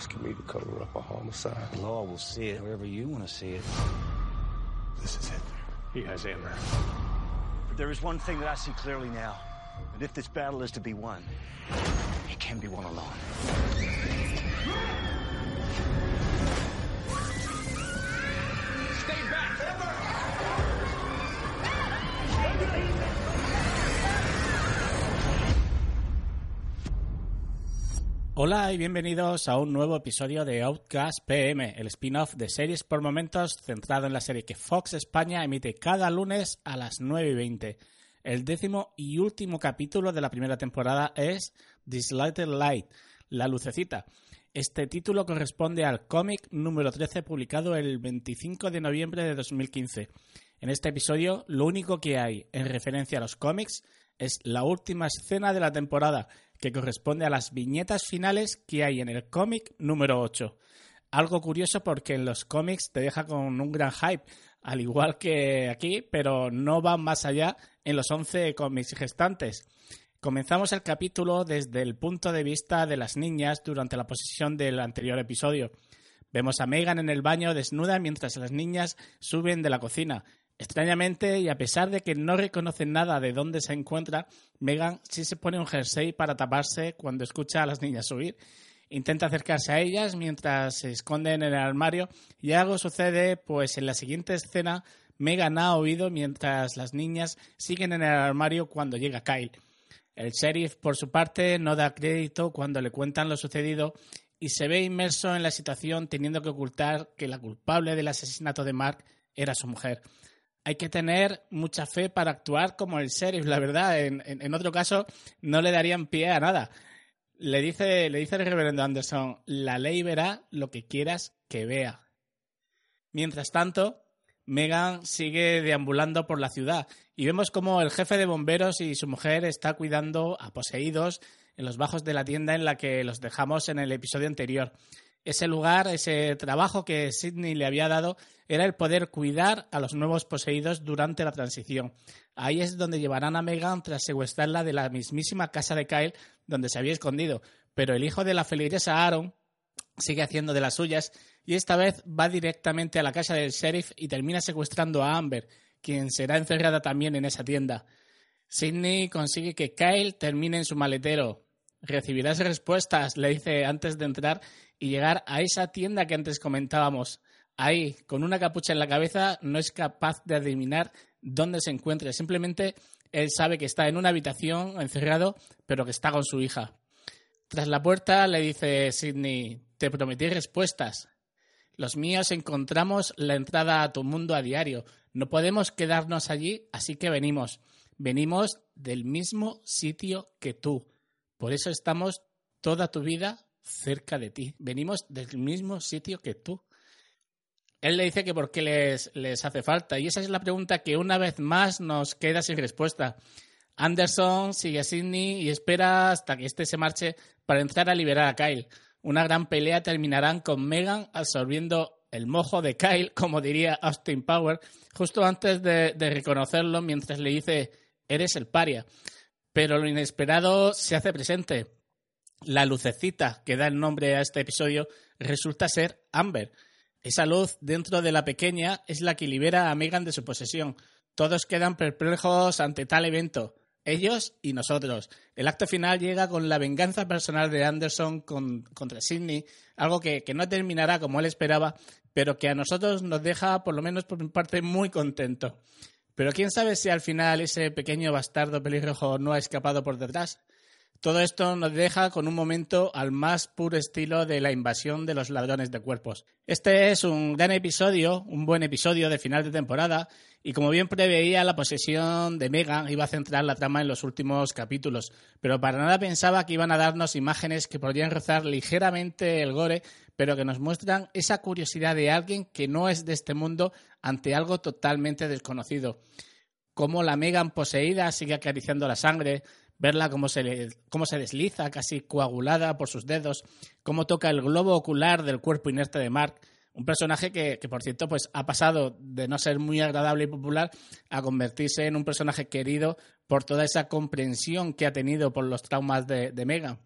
you asking me to cover up a homicide? The law will see it wherever you want to see it. This is it. He has Amber. But there is one thing that I see clearly now. And if this battle is to be won, it can be won alone. Hola y bienvenidos a un nuevo episodio de Outcast PM, el spin-off de series por momentos centrado en la serie que Fox España emite cada lunes a las 9 y 20. El décimo y último capítulo de la primera temporada es This Little Light, La Lucecita. Este título corresponde al cómic número 13 publicado el 25 de noviembre de 2015. En este episodio, lo único que hay en referencia a los cómics es la última escena de la temporada, que corresponde a las viñetas finales que hay en el cómic número 8. Algo curioso porque en los cómics te deja con un gran hype, al igual que aquí, pero no va más allá en los 11 cómics gestantes. Comenzamos el capítulo desde el punto de vista de las niñas durante la posesión del anterior episodio. Vemos a Megan en el baño desnuda mientras las niñas suben de la cocina. Extrañamente, y a pesar de que no reconocen nada de dónde se encuentra, Megan sí se pone un jersey para taparse cuando escucha a las niñas subir. Intenta acercarse a ellas mientras se esconden en el armario y algo sucede, pues en la siguiente escena Megan ha oído mientras las niñas siguen en el armario cuando llega Kyle. El sheriff, por su parte, no da crédito cuando le cuentan lo sucedido y se ve inmerso en la situación teniendo que ocultar que la culpable del asesinato de Mark era su mujer hay que tener mucha fe para actuar como el sheriff, la verdad. En, otro caso, no le darían pie a nada. Le dice, le dice el reverendo Anderson, la ley verá lo que quieras que vea. Mientras tanto, Megan sigue deambulando por la ciudad y vemos como el jefe de bomberos y su mujer está cuidando a poseídos en los bajos de la tienda en la que los dejamos en el episodio anterior ese lugar, ese trabajo que Sidney le había dado, era el poder cuidar a los nuevos poseídos durante la transición. Ahí es donde llevarán a Megan tras secuestrarla de la mismísima casa de Kyle donde se había escondido. Pero el hijo de la feligresa Aaron sigue haciendo de las suyas y esta vez va directamente a la casa del sheriff y termina secuestrando a Amber, quien será encerrada también en esa tienda. Sidney consigue que Kyle termine en su maletero. Recibirás respuestas, le dice antes de entrar y llegar a esa tienda que antes comentábamos. Ahí, con una capucha en la cabeza, no es capaz de adivinar dónde se encuentra. Simplemente él sabe que está en una habitación encerrado, pero que está con su hija. Tras la puerta le dice Sidney, te prometí respuestas. Los míos encontramos la entrada a tu mundo a diario. No podemos quedarnos allí, así que venimos. Venimos del mismo sitio que tú. Por eso estamos toda tu vida cerca de ti. Venimos del mismo sitio que tú. Él le dice que por qué les, les hace falta. Y esa es la pregunta que una vez más nos queda sin respuesta. Anderson sigue a Sidney y espera hasta que éste se marche para entrar a liberar a Kyle. Una gran pelea terminarán con Megan absorbiendo el mojo de Kyle, como diría Austin Power, justo antes de, de reconocerlo mientras le dice eres el paria. Pero lo inesperado se hace presente. La lucecita que da el nombre a este episodio resulta ser Amber. Esa luz dentro de la pequeña es la que libera a Megan de su posesión. Todos quedan perplejos ante tal evento, ellos y nosotros. El acto final llega con la venganza personal de Anderson contra Sidney, algo que, que, no terminará como él esperaba, pero que a nosotros nos deja, por lo menos por mi parte, muy contento. Pero quién sabe si al final ese pequeño bastardo pelirrojo no ha escapado por detrás. Todo esto nos deja con un momento al más puro estilo de la invasión de los ladrones de cuerpos. Este es un gran episodio, un buen episodio de final de temporada, y como bien preveía, la posesión de Megan iba a centrar la trama en los últimos capítulos, pero para nada pensaba que iban a darnos imágenes que podrían rozar ligeramente el gore, pero que nos muestran esa curiosidad de alguien que no es de este mundo ante algo totalmente desconocido. Cómo la Megan poseída sigue acariciando la sangre, verla cómo se, cómo se desliza, casi coagulada por sus dedos, cómo toca el globo ocular del cuerpo inerte de Mark, un personaje que, por cierto, pues ha pasado de no ser muy agradable y popular a convertirse en un personaje querido por toda esa comprensión que ha tenido por los traumas de, de Megan.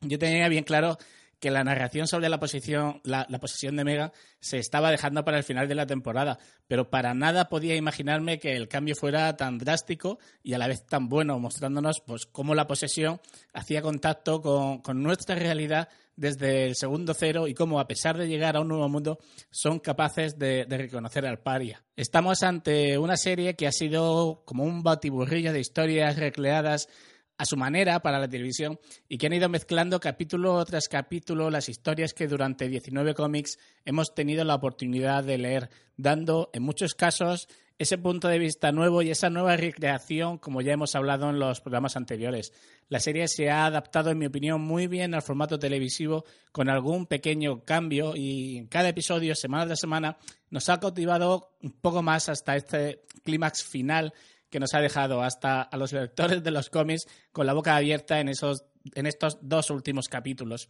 Yo tenía bien claro que la narración sobre la posición, la, posesión de Mega se estaba dejando para el final de la temporada, pero para nada podía imaginarme que el cambio fuera tan drástico y a la vez tan bueno, mostrándonos pues cómo la posesión hacía contacto con, nuestra realidad desde el segundo cero y cómo, a pesar de llegar a un nuevo mundo, son capaces de, de, reconocer al paria. Estamos ante una serie que ha sido como un batiburrillo de historias recreadas a su manera para la televisión y que han ido mezclando capítulo tras capítulo las historias que durante 19 cómics hemos tenido la oportunidad de leer, dando en muchos casos ese punto de vista nuevo y esa nueva recreación, como ya hemos hablado en los programas anteriores. La serie se ha adaptado, en mi opinión, muy bien al formato televisivo, con algún pequeño cambio, y en cada episodio, semana tras semana, nos ha cautivado un poco más hasta este clímax final que nos ha dejado hasta a los lectores de los cómics con la boca abierta en, esos, en estos dos últimos capítulos.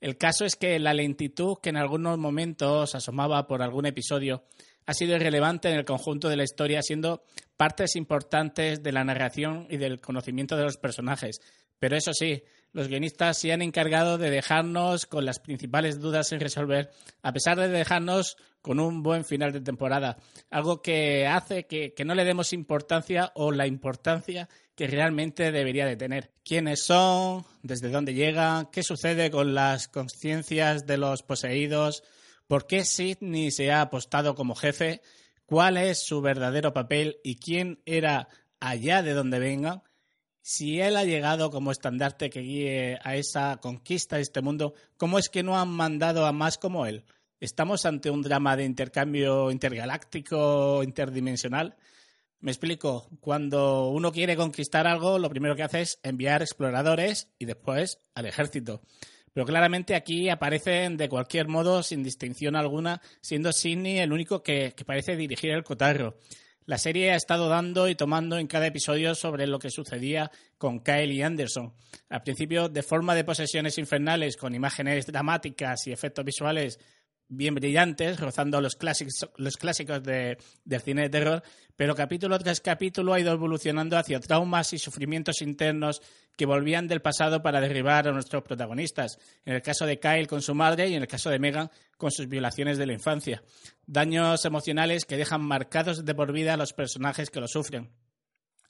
El caso es que la lentitud que en algunos momentos asomaba por algún episodio ha sido irrelevante en el conjunto de la historia, siendo partes importantes de la narración y del conocimiento de los personajes. Pero eso sí, los guionistas se han encargado de dejarnos con las principales dudas sin resolver, a pesar de dejarnos con un buen final de temporada. Algo que hace que, no le demos importancia o la importancia que realmente debería de tener. ¿Quiénes son? ¿Desde dónde llegan? ¿Qué sucede con las conciencias de los poseídos? ¿Por qué Sidney se ha apostado como jefe? ¿Cuál es su verdadero papel? ¿Y quién era allá de donde vengan? Si él ha llegado como estandarte que guíe a esa conquista de este mundo, ¿cómo es que no han mandado a más como él? ¿Estamos ante un drama de intercambio intergaláctico, interdimensional? Me explico, cuando uno quiere conquistar algo, lo primero que hace es enviar exploradores y después al ejército. Pero claramente aquí aparecen de cualquier modo, sin distinción alguna, siendo Sidney el único que, que parece dirigir el cotarro. La serie ha estado dando y tomando en cada episodio sobre lo que sucedía con Kyle y Anderson. Al principio, de forma de posesiones infernales, con imágenes dramáticas y efectos visuales bien brillantes, rozando los clásicos, los clásicos de, del cine de terror, pero capítulo tras capítulo ha ido evolucionando hacia traumas y sufrimientos internos que volvían del pasado para derribar a nuestros protagonistas. En el caso de Kyle con su madre y en el caso de Megan con sus violaciones de la infancia. Daños emocionales que dejan marcados de por vida a los personajes que lo sufren.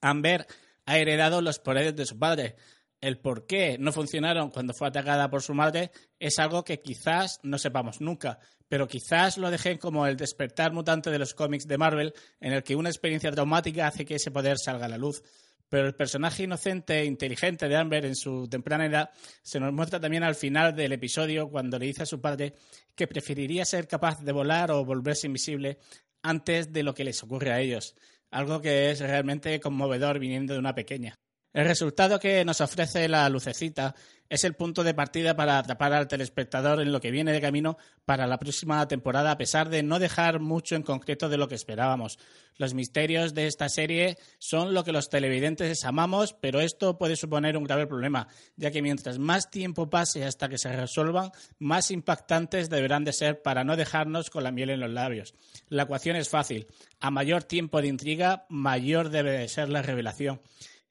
Amber ha heredado los poderes de su padre, el por qué no funcionaron cuando fue atacada por su madre es algo que quizás no sepamos nunca, pero quizás lo dejen como el despertar mutante de los cómics de Marvel, en el que una experiencia traumática hace que ese poder salga a la luz. Pero el personaje inocente e inteligente de Amber en su temprana edad se nos muestra también al final del episodio cuando le dice a su padre que preferiría ser capaz de volar o volverse invisible antes de lo que les ocurre a ellos. Algo que es realmente conmovedor viniendo de una pequeña. El resultado que nos ofrece la lucecita es el punto de partida para atrapar al telespectador en lo que viene de camino para la próxima temporada, a pesar de no dejar mucho en concreto de lo que esperábamos. Los misterios de esta serie son lo que los televidentes amamos, pero esto puede suponer un grave problema, ya que mientras más tiempo pase hasta que se resuelvan, más impactantes deberán de ser para no dejarnos con la miel en los labios. La ecuación es fácil. A mayor tiempo de intriga, mayor debe de ser la revelación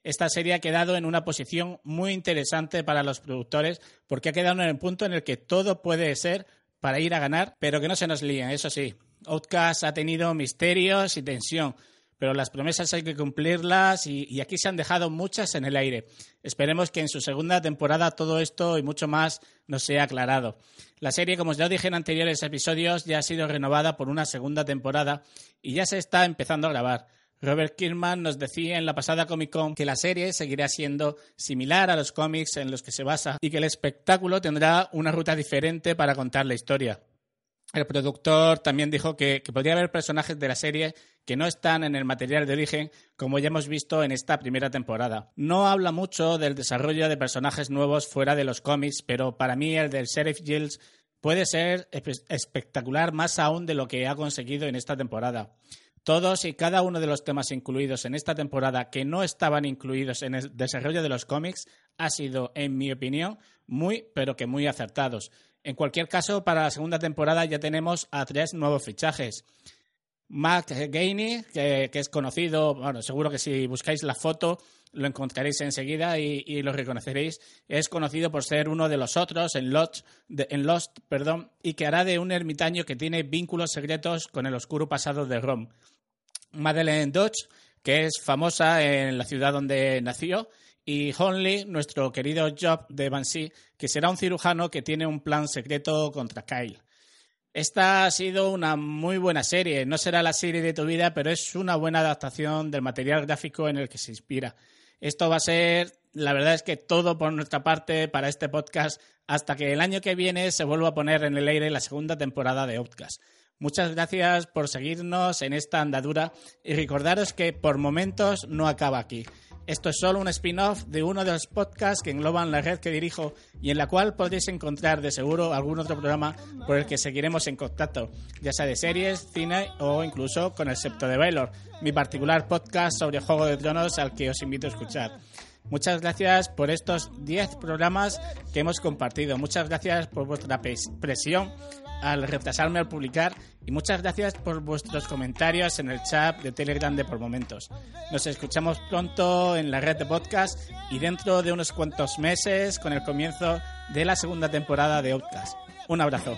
esta serie ha quedado en una posición muy interesante para los productores porque ha quedado en el punto en el que todo puede ser para ir a ganar, pero que no se nos líen, eso sí. Outcast ha tenido misterios y tensión, pero las promesas hay que cumplirlas y, aquí se han dejado muchas en el aire. Esperemos que en su segunda temporada todo esto y mucho más nos sea aclarado. La serie, como ya dije en anteriores episodios, ya ha sido renovada por una segunda temporada y ya se está empezando a grabar. Robert Kirkman nos decía en la pasada Comic Con que la serie seguirá siendo similar a los cómics en los que se basa y que el espectáculo tendrá una ruta diferente para contar la historia. El productor también dijo que, podría haber personajes de la serie que no están en el material de origen, como ya hemos visto en esta primera temporada. No habla mucho del desarrollo de personajes nuevos fuera de los cómics, pero para mí el del Sheriff Giles puede ser espectacular más aún de lo que ha conseguido en esta temporada. Todos y cada uno de los temas incluidos en esta temporada que no estaban incluidos en el desarrollo de los cómics ha sido, en mi opinión, muy, pero que muy acertados. En cualquier caso, para la segunda temporada ya tenemos a tres nuevos fichajes. Mac Gainey, que, es conocido, bueno, seguro que si buscáis la foto lo encontraréis enseguida y, lo reconoceréis. Es conocido por ser uno de los otros en Lost, en Lost perdón, y que hará de un ermitaño que tiene vínculos secretos con el oscuro pasado de Rom. Madeleine Dodge, que es famosa en la ciudad donde nació, y Honley, nuestro querido Job de Banshee, que será un cirujano que tiene un plan secreto contra Kyle. Esta ha sido una muy buena serie. No será la serie de tu vida, pero es una buena adaptación del material gráfico en el que se inspira. Esto va a ser, la verdad es que todo por nuestra parte para este podcast hasta que el año que viene se vuelva a poner en el aire la segunda temporada de Outcast. Muchas gracias por seguirnos en esta andadura y recordaros que por momentos no acaba aquí. Esto es solo un spin-off de uno de los podcasts que engloban la red que dirijo y en la cual podréis encontrar de seguro algún otro programa por el que seguiremos en contacto, ya sea de series, cine o incluso con el Septo de Baylor, mi particular podcast sobre Juego de Tronos al que os invito a escuchar. Muchas gracias por estos 10 programas que hemos compartido. Muchas gracias por vuestra presión al retrasarme al publicar y muchas gracias por vuestros comentarios en el chat de Telegram de por momentos. Nos escuchamos pronto en la red de podcast y dentro de unos cuantos meses con el comienzo de la segunda temporada de Outcast. Un abrazo.